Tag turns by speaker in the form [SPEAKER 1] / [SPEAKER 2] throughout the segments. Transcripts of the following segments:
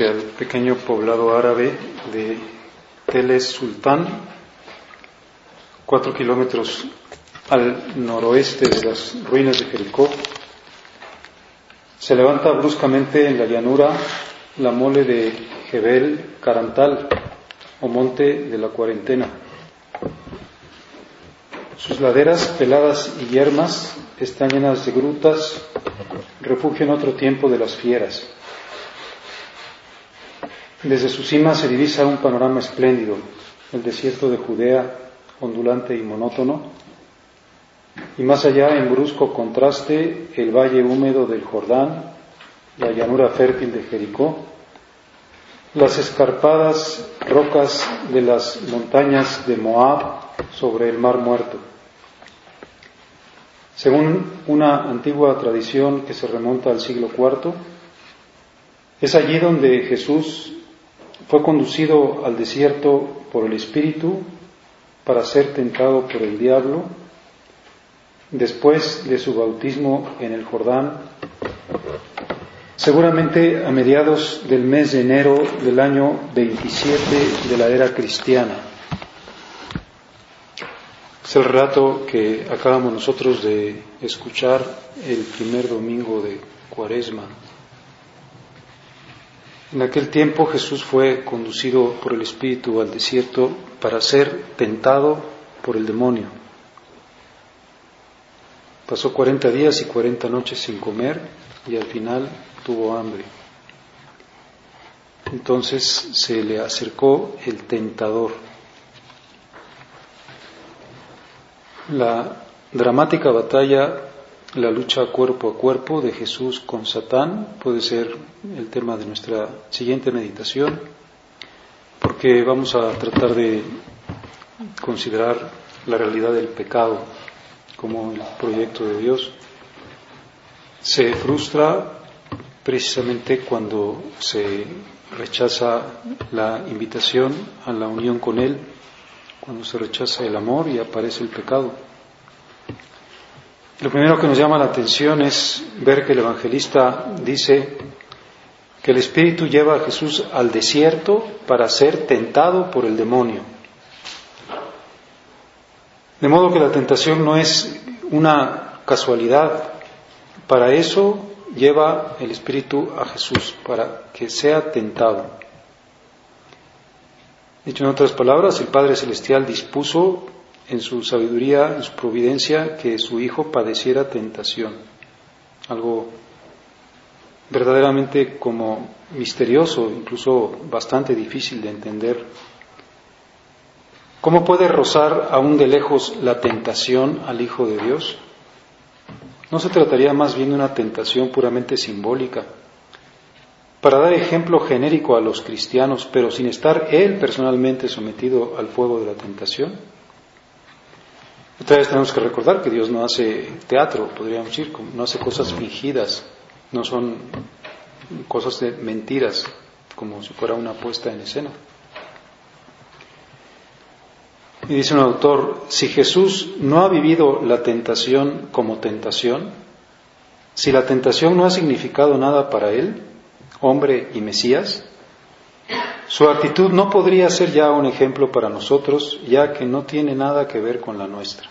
[SPEAKER 1] Frente al pequeño poblado árabe de Teles Sultán, cuatro kilómetros al noroeste de las ruinas de Jericó, se levanta bruscamente en la llanura la mole de Jebel Carantal, o monte de la cuarentena. Sus laderas peladas y yermas están llenas de grutas, refugio en otro tiempo de las fieras. Desde su cima se divisa un panorama espléndido, el desierto de Judea, ondulante y monótono, y más allá, en brusco contraste, el valle húmedo del Jordán, la llanura fértil de Jericó, las escarpadas rocas de las montañas de Moab sobre el mar muerto. Según una antigua tradición que se remonta al siglo IV, es allí donde Jesús fue conducido al desierto por el Espíritu para ser tentado por el diablo. Después de su bautismo en el Jordán, seguramente a mediados del mes de enero del año 27 de la era cristiana. Es el relato que acabamos nosotros de escuchar el primer domingo de Cuaresma. En aquel tiempo Jesús fue conducido por el Espíritu al desierto para ser tentado por el demonio. Pasó cuarenta días y cuarenta noches sin comer y al final tuvo hambre. Entonces se le acercó el tentador. La dramática batalla la lucha cuerpo a cuerpo de Jesús con Satán puede ser el tema de nuestra siguiente meditación, porque vamos a tratar de considerar la realidad del pecado como el proyecto de Dios. Se frustra precisamente cuando se rechaza la invitación a la unión con Él, cuando se rechaza el amor y aparece el pecado. Lo primero que nos llama la atención es ver que el evangelista dice que el Espíritu lleva a Jesús al desierto para ser tentado por el demonio. De modo que la tentación no es una casualidad. Para eso lleva el Espíritu a Jesús, para que sea tentado. Dicho en otras palabras, el Padre Celestial dispuso en su sabiduría, en su providencia, que su hijo padeciera tentación. Algo verdaderamente como misterioso, incluso bastante difícil de entender. ¿Cómo puede rozar aún de lejos la tentación al Hijo de Dios? ¿No se trataría más bien de una tentación puramente simbólica? Para dar ejemplo genérico a los cristianos, pero sin estar él personalmente sometido al fuego de la tentación. Otra vez tenemos que recordar que Dios no hace teatro, podríamos decir, no hace cosas fingidas, no son cosas de mentiras, como si fuera una puesta en escena. Y dice un autor, si Jesús no ha vivido la tentación como tentación, si la tentación no ha significado nada para él, hombre y Mesías, Su actitud no podría ser ya un ejemplo para nosotros, ya que no tiene nada que ver con la nuestra.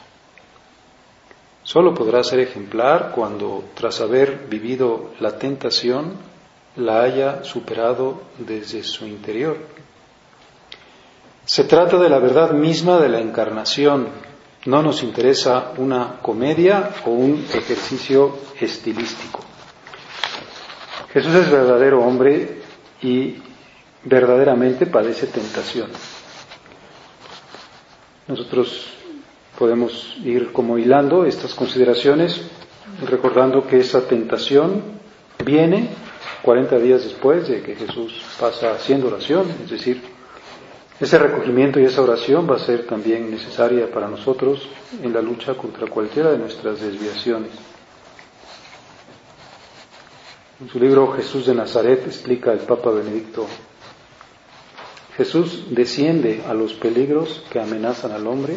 [SPEAKER 1] Solo podrá ser ejemplar cuando, tras haber vivido la tentación, la haya superado desde su interior. Se trata de la verdad misma de la encarnación. No nos interesa una comedia o un ejercicio estilístico. Jesús es verdadero hombre y verdaderamente padece tentación. Nosotros podemos ir como hilando estas consideraciones, recordando que esa tentación viene 40 días después de que Jesús pasa haciendo oración, es decir, ese recogimiento y esa oración va a ser también necesaria para nosotros en la lucha contra cualquiera de nuestras desviaciones. En su libro Jesús de Nazaret explica el Papa Benedicto, Jesús desciende a los peligros que amenazan al hombre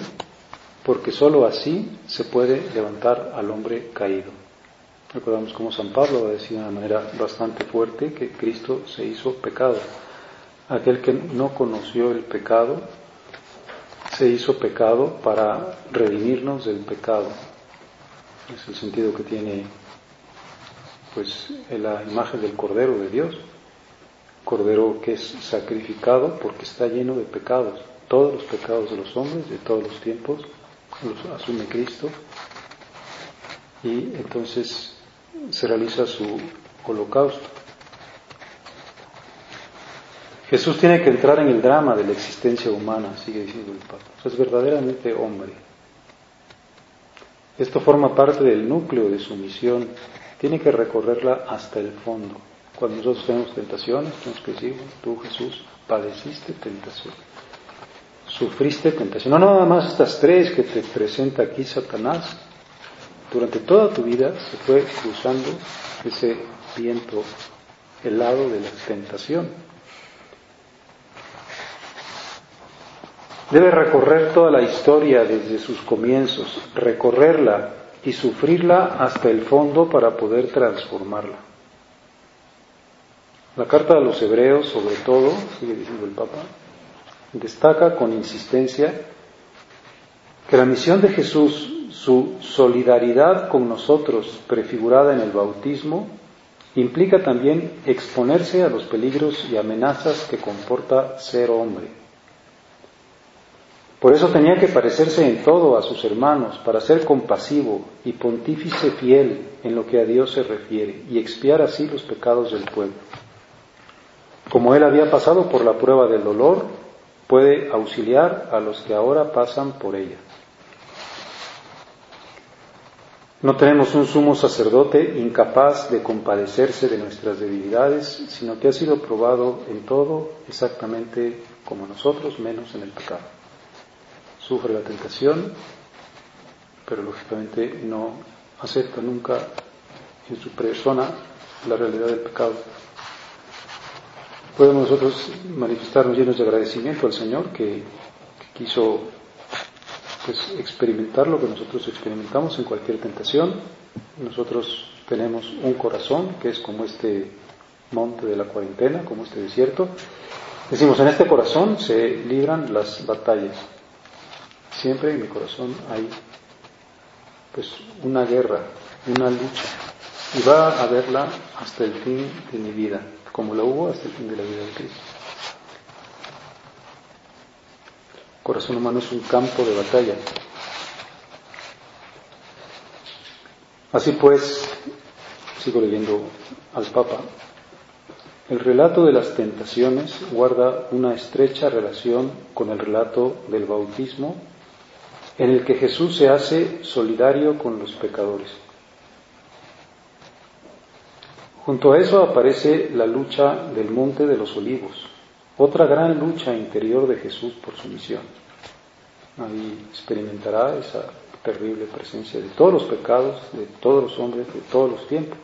[SPEAKER 1] porque sólo así se puede levantar al hombre caído. Recordamos cómo San Pablo va a decir de una manera bastante fuerte que Cristo se hizo pecado. Aquel que no conoció el pecado se hizo pecado para redimirnos del pecado. Es el sentido que tiene pues la imagen del Cordero de Dios, Cordero que es sacrificado porque está lleno de pecados, todos los pecados de los hombres de todos los tiempos los asume Cristo y entonces se realiza su holocausto. Jesús tiene que entrar en el drama de la existencia humana, sigue diciendo el Papa. es verdaderamente hombre. Esto forma parte del núcleo de su misión tiene que recorrerla hasta el fondo. Cuando nosotros tenemos tentaciones, tenemos que decir, tú Jesús padeciste tentación, sufriste tentación. No nada más estas tres que te presenta aquí Satanás. Durante toda tu vida se fue cruzando ese viento helado de la tentación. Debe recorrer toda la historia desde sus comienzos, recorrerla y sufrirla hasta el fondo para poder transformarla. La carta de los hebreos, sobre todo, sigue diciendo el Papa, destaca con insistencia que la misión de Jesús, su solidaridad con nosotros prefigurada en el bautismo, implica también exponerse a los peligros y amenazas que comporta ser hombre por eso tenía que parecerse en todo a sus hermanos, para ser compasivo y pontífice fiel en lo que a Dios se refiere, y expiar así los pecados del pueblo. Como él había pasado por la prueba del dolor, puede auxiliar a los que ahora pasan por ella. No tenemos un sumo sacerdote incapaz de compadecerse de nuestras debilidades, sino que ha sido probado en todo exactamente como nosotros, menos en el pecado sufre la tentación, pero lógicamente no acepta nunca en su persona la realidad del pecado. Podemos nosotros manifestarnos llenos de agradecimiento al Señor que, quiso pues, experimentar lo que nosotros experimentamos en cualquier tentación. Nosotros tenemos un corazón que es como este monte de la cuarentena, como este desierto. Decimos, en este corazón se libran las batallas. Siempre en mi corazón hay pues una guerra, una lucha, y va a haberla hasta el fin de mi vida, como la hubo hasta el fin de la vida de Cristo. El corazón humano es un campo de batalla. Así pues, sigo leyendo al Papa, el relato de las tentaciones guarda una estrecha relación con el relato del bautismo en el que Jesús se hace solidario con los pecadores. Junto a eso aparece la lucha del Monte de los Olivos, otra gran lucha interior de Jesús por su misión. Ahí experimentará esa terrible presencia de todos los pecados, de todos los hombres, de todos los tiempos.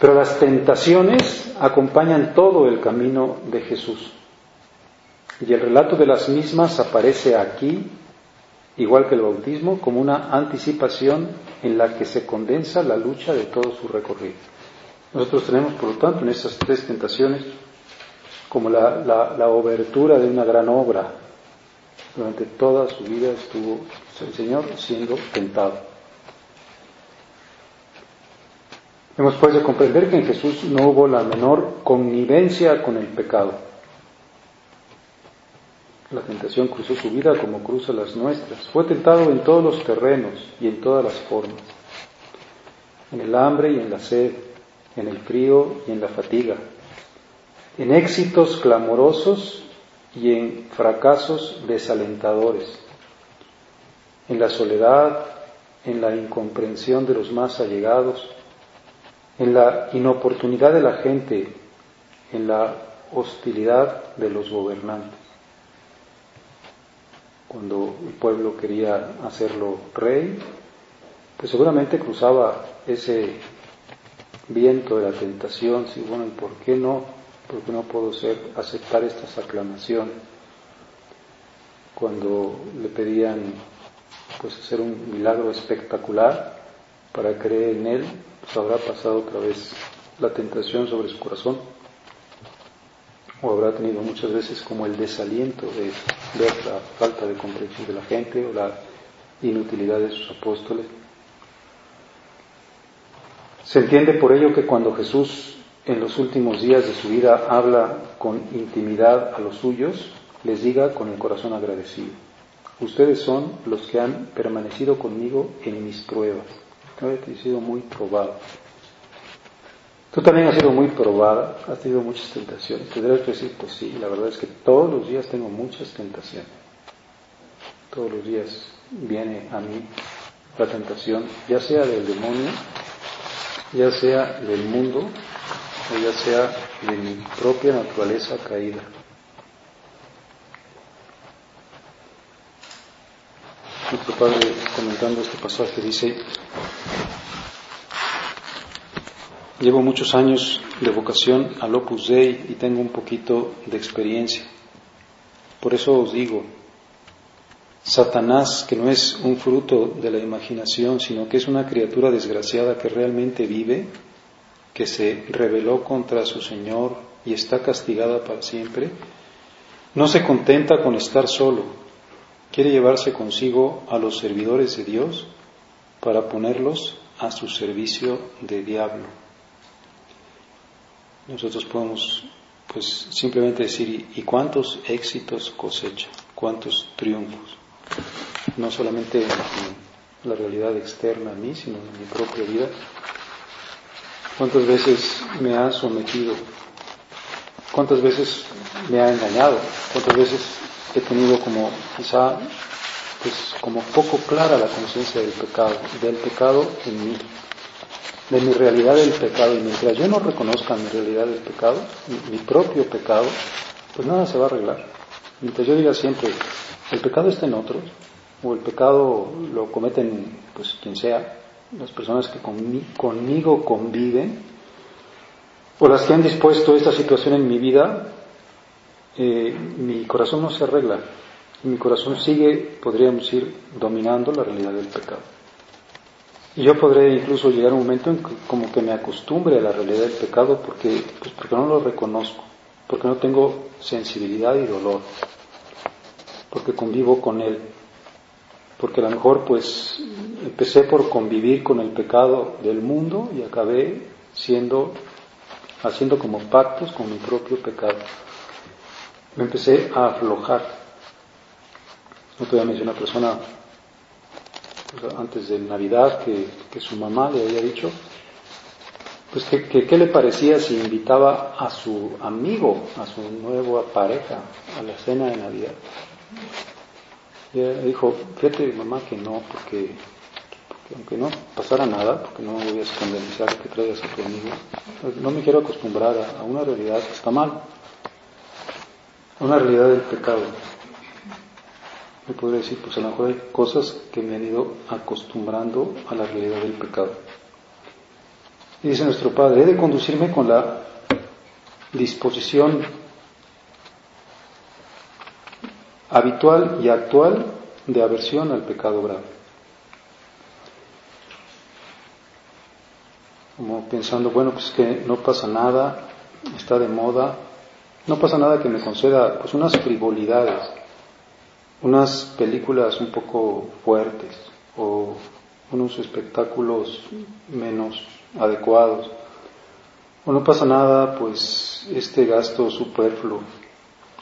[SPEAKER 1] Pero las tentaciones acompañan todo el camino de Jesús. Y el relato de las mismas aparece aquí, igual que el bautismo, como una anticipación en la que se condensa la lucha de todo su recorrido. Nosotros tenemos, por lo tanto, en estas tres tentaciones como la, la, obertura de una gran obra. Durante toda su vida estuvo el Señor siendo tentado. Hemos pues de comprender que en Jesús no hubo la menor connivencia con el pecado. La tentación cruzó su vida como cruza las nuestras. Fue tentado en todos los terrenos y en todas las formas. En el hambre y en la sed, en el frío y en la fatiga, en éxitos clamorosos y en fracasos desalentadores, en la soledad, en la incomprensión de los más allegados, en la inoportunidad de la gente, en la hostilidad de los gobernantes. Cuando el pueblo quería hacerlo rey, pues seguramente cruzaba ese viento de la tentación, si bueno, ¿y por qué no porque no puedo ser, aceptar estas aclamaciones. Cuando le pedían pues hacer un milagro espectacular para creer en él, pues habrá pasado otra vez la tentación sobre su corazón o habrá tenido muchas veces como el desaliento de ver la falta de comprensión de la gente o la inutilidad de sus apóstoles. Se entiende por ello que cuando Jesús en los últimos días de su vida habla con intimidad a los suyos, les diga con el corazón agradecido, ustedes son los que han permanecido conmigo en mis pruebas. He sido muy probado. Tú también has sido muy probada, has tenido muchas tentaciones. Tendrás que decir, pues sí, la verdad es que todos los días tengo muchas tentaciones. Todos los días viene a mí la tentación, ya sea del demonio, ya sea del mundo, ya sea de mi propia naturaleza caída. Nuestro padre, comentando este pasaje, dice, llevo muchos años de vocación al Opus Dei y tengo un poquito de experiencia. Por eso os digo, Satanás, que no es un fruto de la imaginación, sino que es una criatura desgraciada que realmente vive, que se rebeló contra su Señor y está castigada para siempre, no se contenta con estar solo, quiere llevarse consigo a los servidores de Dios para ponerlos a su servicio de diablo. Nosotros podemos pues simplemente decir, ¿y cuántos éxitos cosecha? ¿Cuántos triunfos? No solamente en la realidad externa a mí, sino en mi propia vida, ¿Cuántas veces me ha sometido? ¿Cuántas veces me ha engañado? ¿Cuántas veces he tenido como quizá pues como poco clara la conciencia del pecado, del pecado en mí, de mi realidad del pecado. Y mientras yo no reconozca mi realidad del pecado, mi, propio pecado, pues nada se va a arreglar. Mientras yo diga siempre, el pecado está en otros, o el pecado lo cometen pues quien sea, las personas que conmigo conviven, o las que han dispuesto esta situación en mi vida, eh, mi corazón no se arregla. Mi corazón sigue, podríamos decir, dominando la realidad del pecado. Y yo podré incluso llegar a un momento en que como que me acostumbre a la realidad del pecado porque, pues porque no lo reconozco, porque no tengo sensibilidad y dolor, porque convivo con él porque a lo mejor pues empecé por convivir con el pecado del mundo y acabé siendo, haciendo como pactos con mi propio pecado. Me empecé a aflojar. No te voy a mencionar una persona antes de Navidad que, que, su mamá le había dicho, pues que, que qué le parecía si invitaba a su amigo, a su nueva pareja, a la cena de Navidad. Y dijo, fíjate mamá que no, porque, aunque no pasara nada, porque no voy a escandalizar que traigas a tu amigo, no me quiero acostumbrar a, una realidad que está mal, a una realidad del pecado. Podría decir, pues a lo mejor hay cosas que me han ido acostumbrando a la realidad del pecado. Y dice nuestro Padre, he de conducirme con la disposición habitual y actual de aversión al pecado grave. Como pensando, bueno, pues que no pasa nada, está de moda, No pasa nada que me conceda pues unas frivolidades, unas películas un poco fuertes o unos espectáculos menos adecuados. O no pasa nada, pues este gasto superfluo.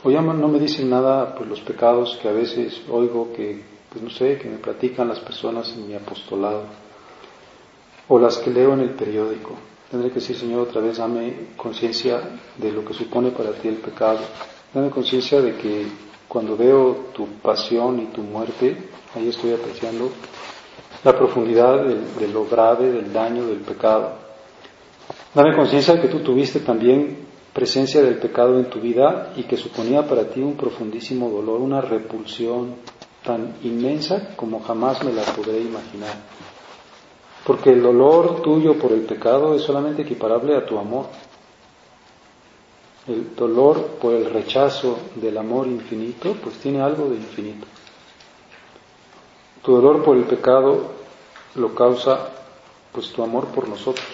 [SPEAKER 1] O ya no me dicen nada, pues los pecados que a veces oigo que, pues no sé, que me platican las personas en mi apostolado. O las que leo en el periódico. Tendré que decir, Señor, otra vez dame conciencia de lo que supone para ti el pecado. Dame conciencia de que cuando veo tu pasión y tu muerte, ahí estoy apreciando la profundidad de, lo grave del daño del pecado. Dame conciencia de que tú tuviste también presencia del pecado en tu vida y que suponía para ti un profundísimo dolor, una repulsión tan inmensa como jamás me la podré imaginar. Porque el dolor tuyo por el pecado es solamente equiparable a tu amor. El dolor por el rechazo del amor infinito, pues tiene algo de infinito. Tu dolor por el pecado lo causa pues tu amor por nosotros.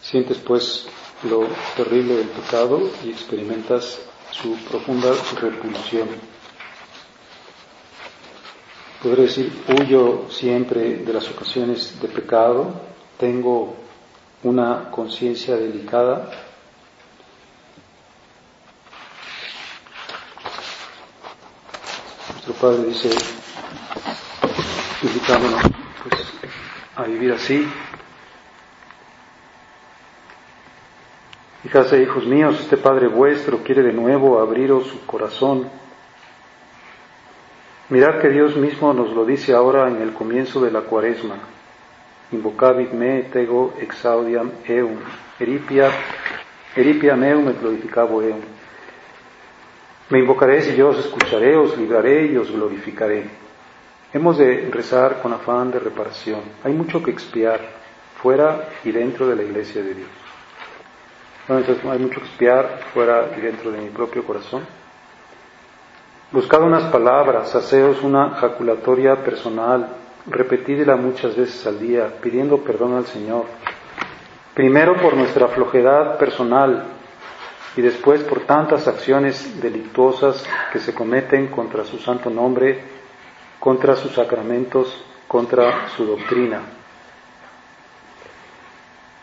[SPEAKER 1] Sientes pues lo terrible del pecado y experimentas su profunda repulsión. Podré decir, huyo siempre de las ocasiones de pecado, tengo una conciencia delicada. Nuestro Padre dice, invitándonos pues, a vivir así. Hijas e hijos míos, este Padre vuestro quiere de nuevo abriros su corazón. Mirad que Dios mismo nos lo dice ahora en el comienzo de la cuaresma. Invocavit me tego exaudiam eum, eripia, eripia meum et glorificabo eum. Me invocaréis y yo os escucharé, os libraré y os glorificaré. Hemos de rezar con afán de reparación. Hay mucho que expiar fuera y dentro de la iglesia de Dios. entonces hay mucho que expiar fuera y dentro de mi propio corazón. Buscad unas palabras, haceos una jaculatoria personal, repetidla muchas veces al día, pidiendo perdón al Señor. Primero por nuestra flojedad personal y después por tantas acciones delictuosas que se cometen contra su santo nombre contra sus sacramentos, contra su doctrina.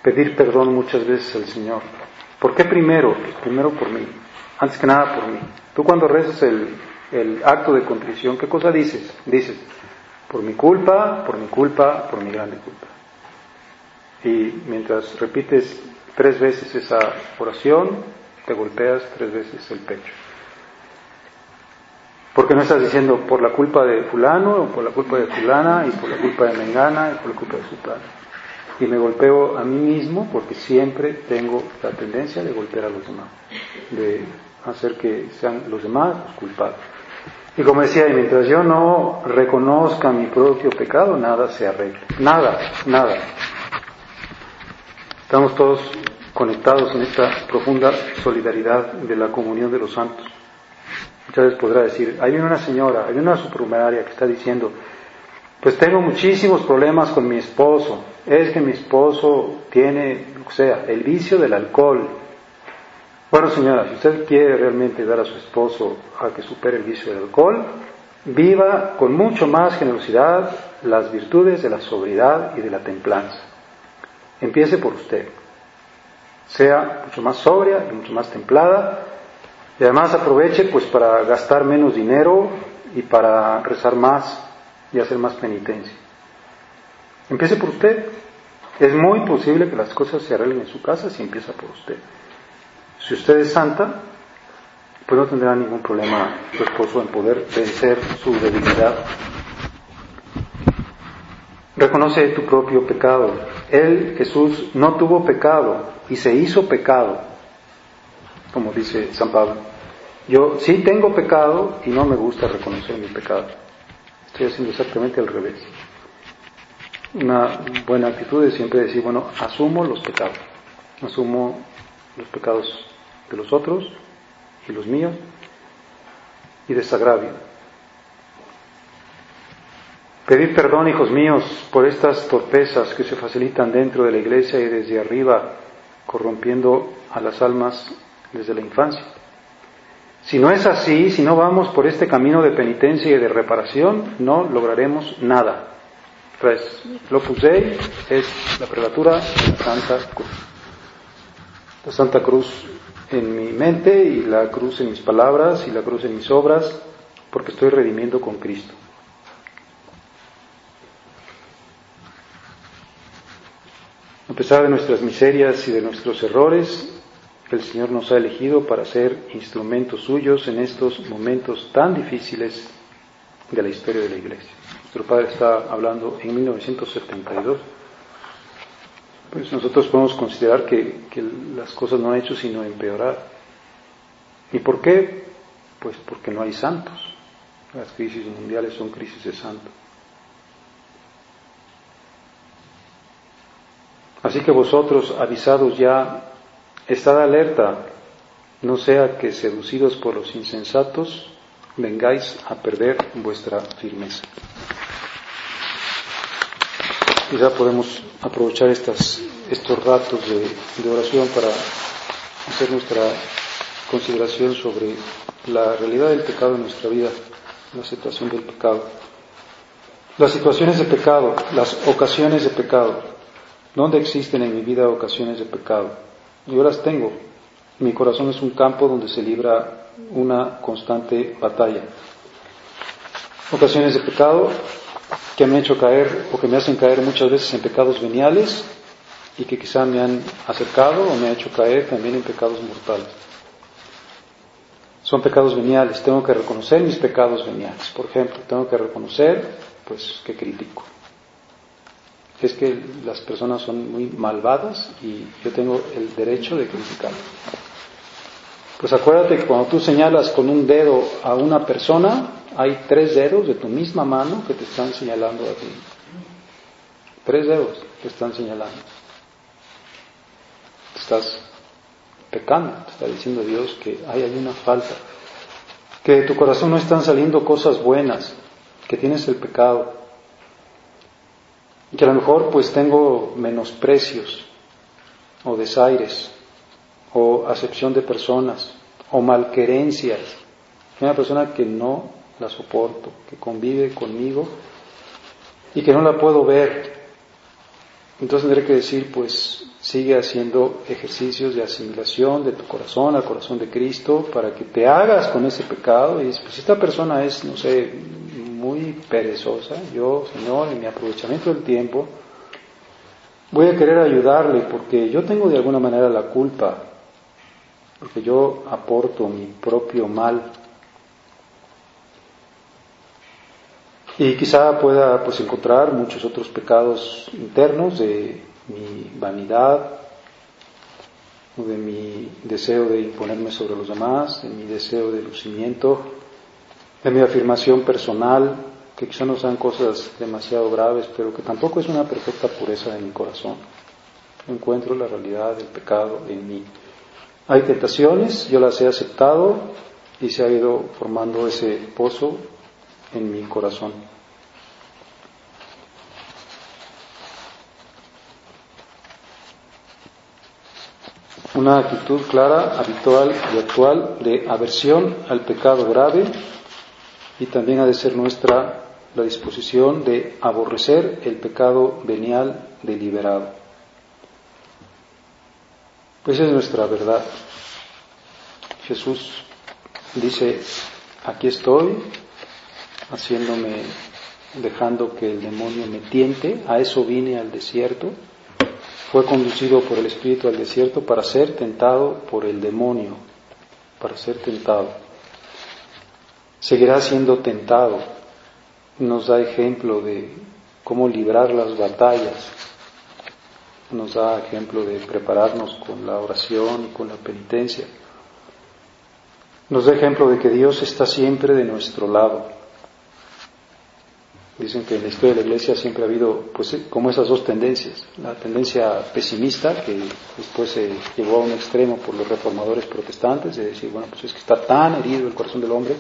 [SPEAKER 1] Pedir perdón muchas veces al Señor. ¿Por qué primero? Pues primero por mí. Antes que nada por mí. Tú cuando rezas el, el acto de contrición, ¿qué cosa dices? Dices, por mi culpa, por mi culpa, por mi grande culpa. Y mientras repites tres veces esa oración, te golpeas tres veces el pecho. Porque no estás diciendo por la culpa de fulano, o por la culpa de fulana, y por la culpa de mengana, y por la culpa de sultana. Y me golpeo a mí mismo porque siempre tengo la tendencia de golpear a los demás, de hacer que sean los demás los culpados. Y como decía, mientras yo no reconozca mi propio pecado, nada se arregla. Nada, nada. Estamos todos conectados en esta profunda solidaridad de la comunión de los santos. Muchas veces podrá decir, hay una señora, hay una supernumeraria que está diciendo, pues tengo muchísimos problemas con mi esposo, es que mi esposo tiene, o sea, el vicio del alcohol. Bueno, señora, si usted quiere realmente dar a su esposo a que supere el vicio del alcohol, viva con mucho más generosidad las virtudes de la sobriedad y de la templanza. Empiece por usted. Sea mucho más sobria y mucho más templada y además aproveche pues para gastar menos dinero y para rezar más y hacer más penitencia. Empiece por usted. Es muy posible que las cosas se arreglen en su casa si empieza por usted. Si usted es santa, pues no tendrá ningún problema su esposo en poder vencer su debilidad. Reconoce tu propio pecado. Él, Jesús, no tuvo pecado y se hizo pecado como dice San Pablo. Yo sí tengo pecado y no me gusta reconocer mi pecado. Estoy haciendo exactamente al revés. Una buena actitud es siempre decir, bueno, asumo los pecados. Asumo los pecados de los otros y los míos y desagravio. Pedir perdón, hijos míos, por estas torpezas que se facilitan dentro de la iglesia y desde arriba corrompiendo a las almas desde la infancia. Si no es así, si no vamos por este camino de penitencia y de reparación, no lograremos nada. Pues, lo Dei es la prelatura de la Santa Cruz. La Santa Cruz en mi mente y la cruz en mis palabras y la cruz en mis obras, porque estoy redimiendo con Cristo. A pesar de nuestras miserias y de nuestros errores, el Señor nos ha elegido para ser instrumentos suyos en estos momentos tan difíciles de la historia de la Iglesia. Nuestro Padre está hablando en 1972. Pues nosotros podemos considerar que, que las cosas no han hecho sino empeorar. ¿Y por qué? Pues porque no hay santos. Las crisis mundiales son crisis de santos. Así que vosotros, avisados ya, estad alerta, no sea que seducidos por los insensatos, vengáis a perder vuestra firmeza. Ya podemos aprovechar estas, estos ratos de, de oración para hacer nuestra consideración sobre la realidad del pecado en nuestra vida, la situación del pecado. Las situaciones de pecado, las ocasiones de pecado. ¿Dónde existen en mi vida ocasiones de pecado? Yo las tengo. Mi corazón es un campo donde se libra una constante batalla. Ocasiones de pecado que me han hecho caer o que me hacen caer muchas veces en pecados veniales y que quizá me han acercado o me han hecho caer también en pecados mortales. Son pecados veniales, tengo que reconocer mis pecados veniales. Por ejemplo, tengo que reconocer pues que critico es que las personas son muy malvadas y yo tengo el derecho de criticar. Pues acuérdate que cuando tú señalas con un dedo a una persona, hay tres dedos de tu misma mano que te están señalando a ti. Tres dedos te están señalando. estás pecando, te está diciendo Dios que hay, hay una falta, que de tu corazón no están saliendo cosas buenas, que tienes el pecado que a lo mejor pues tengo menosprecios o desaires o acepción de personas o malquerencias. Una persona que no la soporto, que convive conmigo y que no la puedo ver. Entonces tendré que decir, pues sigue haciendo ejercicios de asimilación de tu corazón al corazón de Cristo para que te hagas con ese pecado y dices, pues esta persona es, no sé, muy perezosa, yo, Señor, en mi aprovechamiento del tiempo, voy a querer ayudarle porque yo tengo de alguna manera la culpa, porque yo aporto mi propio mal. Y quizá pueda pues encontrar muchos otros pecados internos de mi vanidad, o de mi deseo de imponerme sobre los demás, de mi deseo de lucimiento, de mi afirmación personal, que quizá no sean cosas demasiado graves, pero que tampoco es una perfecta pureza de mi corazón. Encuentro la realidad del pecado en mí. Hay tentaciones, yo las he aceptado y se ha ido formando ese pozo en mi corazón. Una actitud clara, habitual y actual de aversión al pecado grave y también ha de ser nuestra la disposición de aborrecer el pecado venial deliberado. Esa es nuestra verdad. Jesús dice, aquí estoy, haciéndome, dejando que el demonio me tiente, a eso vine al desierto, fue conducido por el Espíritu al desierto para ser tentado por el demonio, para ser tentado seguirá siendo tentado. Nos da ejemplo de cómo librar las batallas. Nos da ejemplo de prepararnos con la oración y con la penitencia. Nos da ejemplo de que Dios está siempre de nuestro lado. Dicen que en la historia de la Iglesia siempre ha habido pues como esas dos tendencias, la tendencia pesimista que después se llevó a un extremo por los reformadores protestantes, de decir, bueno, pues es que está tan herido el corazón del hombre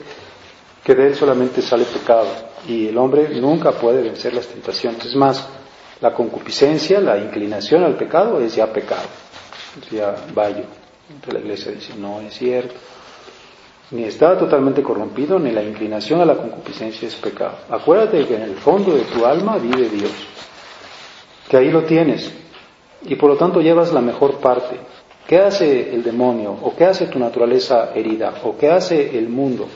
[SPEAKER 1] que de él solamente sale pecado y el hombre nunca puede vencer las tentaciones. Es más, La concupiscencia, la inclinación al pecado es ya pecado, es ya vallo. la iglesia dice, no es cierto. Ni está totalmente corrompido, ni la inclinación a la concupiscencia es pecado. Acuérdate que en el fondo de tu alma vive Dios, que ahí lo tienes, y por lo tanto llevas la mejor parte. ¿Qué hace el demonio? ¿O qué hace tu naturaleza herida? ¿O qué hace el mundo?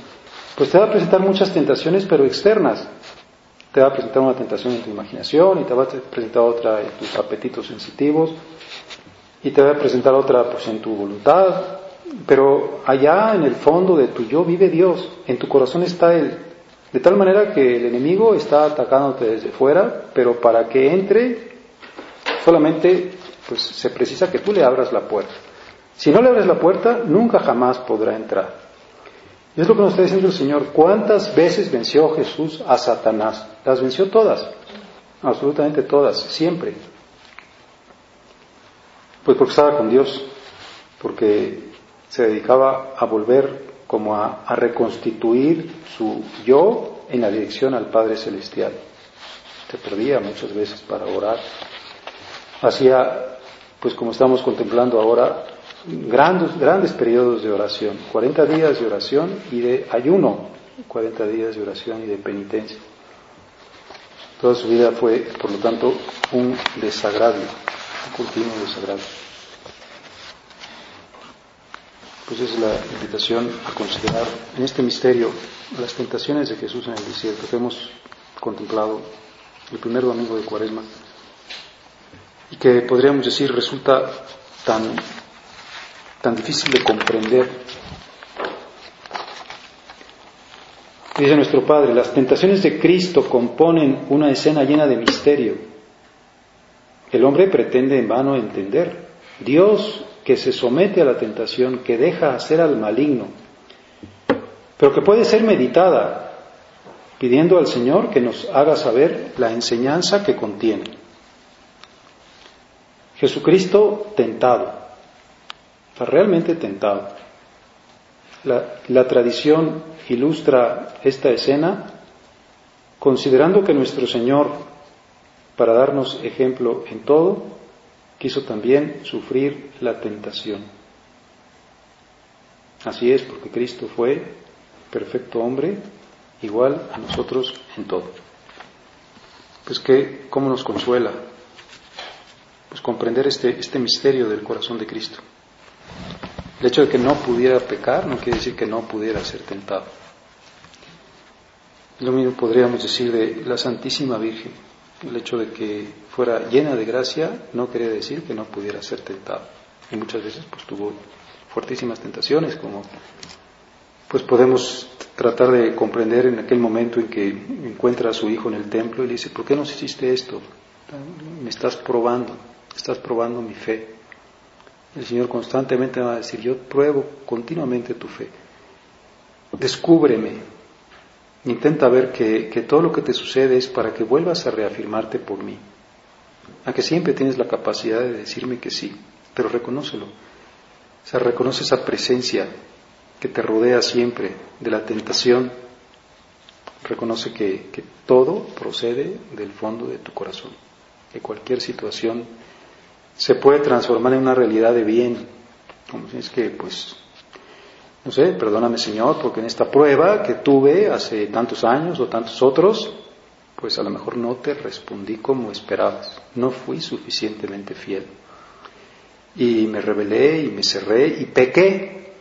[SPEAKER 1] Pues te va a presentar muchas tentaciones, pero externas. Te va a presentar una tentación en tu imaginación y te va a presentar otra en tus apetitos sensitivos y te va a presentar otra pues en tu voluntad. Pero allá en el fondo de tu yo vive Dios, en tu corazón está Él. De tal manera que el enemigo está atacándote desde fuera, pero para que entre solamente pues se precisa que tú le abras la puerta. Si no le abres la puerta, nunca jamás podrá entrar. Y es lo que nos está diciendo el Señor. ¿Cuántas veces venció Jesús a Satanás? Las venció todas, absolutamente todas, siempre. Pues porque estaba con Dios, porque se dedicaba a volver como a, reconstituir su yo en la dirección al Padre Celestial. Se perdía muchas veces para orar. Hacía, pues como estamos contemplando ahora, grandes, grandes periodos de oración, 40 días de oración y de ayuno, 40 días de oración y de penitencia. Toda su vida fue, por lo tanto, un desagravio, un continuo desagravio. Pues es la invitación a considerar en este misterio las tentaciones de Jesús en el desierto que hemos contemplado el primer domingo de Cuaresma y que podríamos decir resulta tan tan difícil de comprender. Dice nuestro Padre, las tentaciones de Cristo componen una escena llena de misterio. El hombre pretende en vano entender. Dios que se somete a la tentación, que deja hacer al maligno, pero que puede ser meditada, pidiendo al Señor que nos haga saber la enseñanza que contiene. Jesucristo tentado realmente tentado. La, tradición ilustra esta escena considerando que nuestro Señor, para darnos ejemplo en todo, quiso también sufrir la tentación. Así es, porque Cristo fue perfecto hombre, igual a nosotros en todo. Pues que, ¿cómo nos consuela? Pues comprender este, este misterio del corazón de Cristo. El hecho de que no pudiera pecar no quiere decir que no pudiera ser tentado. Lo mismo podríamos decir de la Santísima Virgen. El hecho de que fuera llena de gracia no quería decir que no pudiera ser tentado. Y muchas veces pues tuvo fuertísimas tentaciones, como pues podemos tratar de comprender en aquel momento en que encuentra a su hijo en el templo y le dice, ¿por qué nos hiciste esto? Me estás probando, estás probando mi fe. El Señor constantemente va a decir, yo pruebo continuamente tu fe. Descúbreme. Intenta ver que, todo lo que te sucede es para que vuelvas a reafirmarte por mí. A que siempre tienes la capacidad de decirme que sí, pero reconócelo. O sea, reconoce esa presencia que te rodea siempre de la tentación. Reconoce que, que todo procede del fondo de tu corazón, que cualquier situación se puede transformar en una realidad de bien. Como si es que, pues, no sé, perdóname Señor, porque en esta prueba que tuve hace tantos años o tantos otros, pues a lo mejor no te respondí como esperabas, no fui suficientemente fiel. Y me rebelé y me cerré y pequé,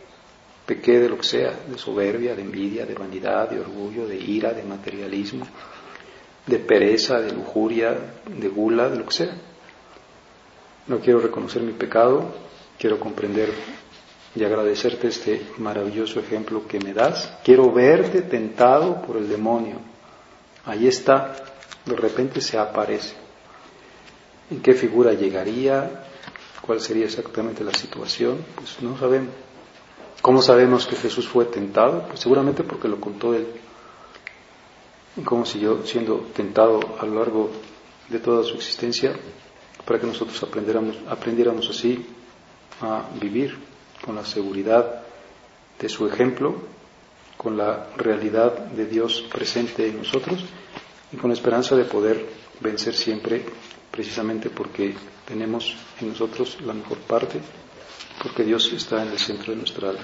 [SPEAKER 1] pequé de lo que sea, de soberbia, de envidia, de vanidad, de orgullo, de ira, de materialismo, de pereza, de lujuria, de gula, de lo que sea. No quiero reconocer mi pecado, quiero comprender y agradecerte este maravilloso ejemplo que me das. Quiero verte tentado por el demonio. Ahí está, de repente se aparece. ¿En qué figura llegaría? ¿Cuál sería exactamente la situación? Pues no sabemos. ¿Cómo sabemos que Jesús fue tentado? Pues seguramente porque lo contó él. ¿Y cómo siguió siendo tentado a lo largo de toda su existencia? para que nosotros aprendiéramos, aprendiéramos así a vivir con la seguridad de su ejemplo, con la realidad de Dios presente en nosotros y con la esperanza de poder vencer siempre precisamente porque tenemos en nosotros la mejor parte, porque Dios está en el centro de nuestra alma.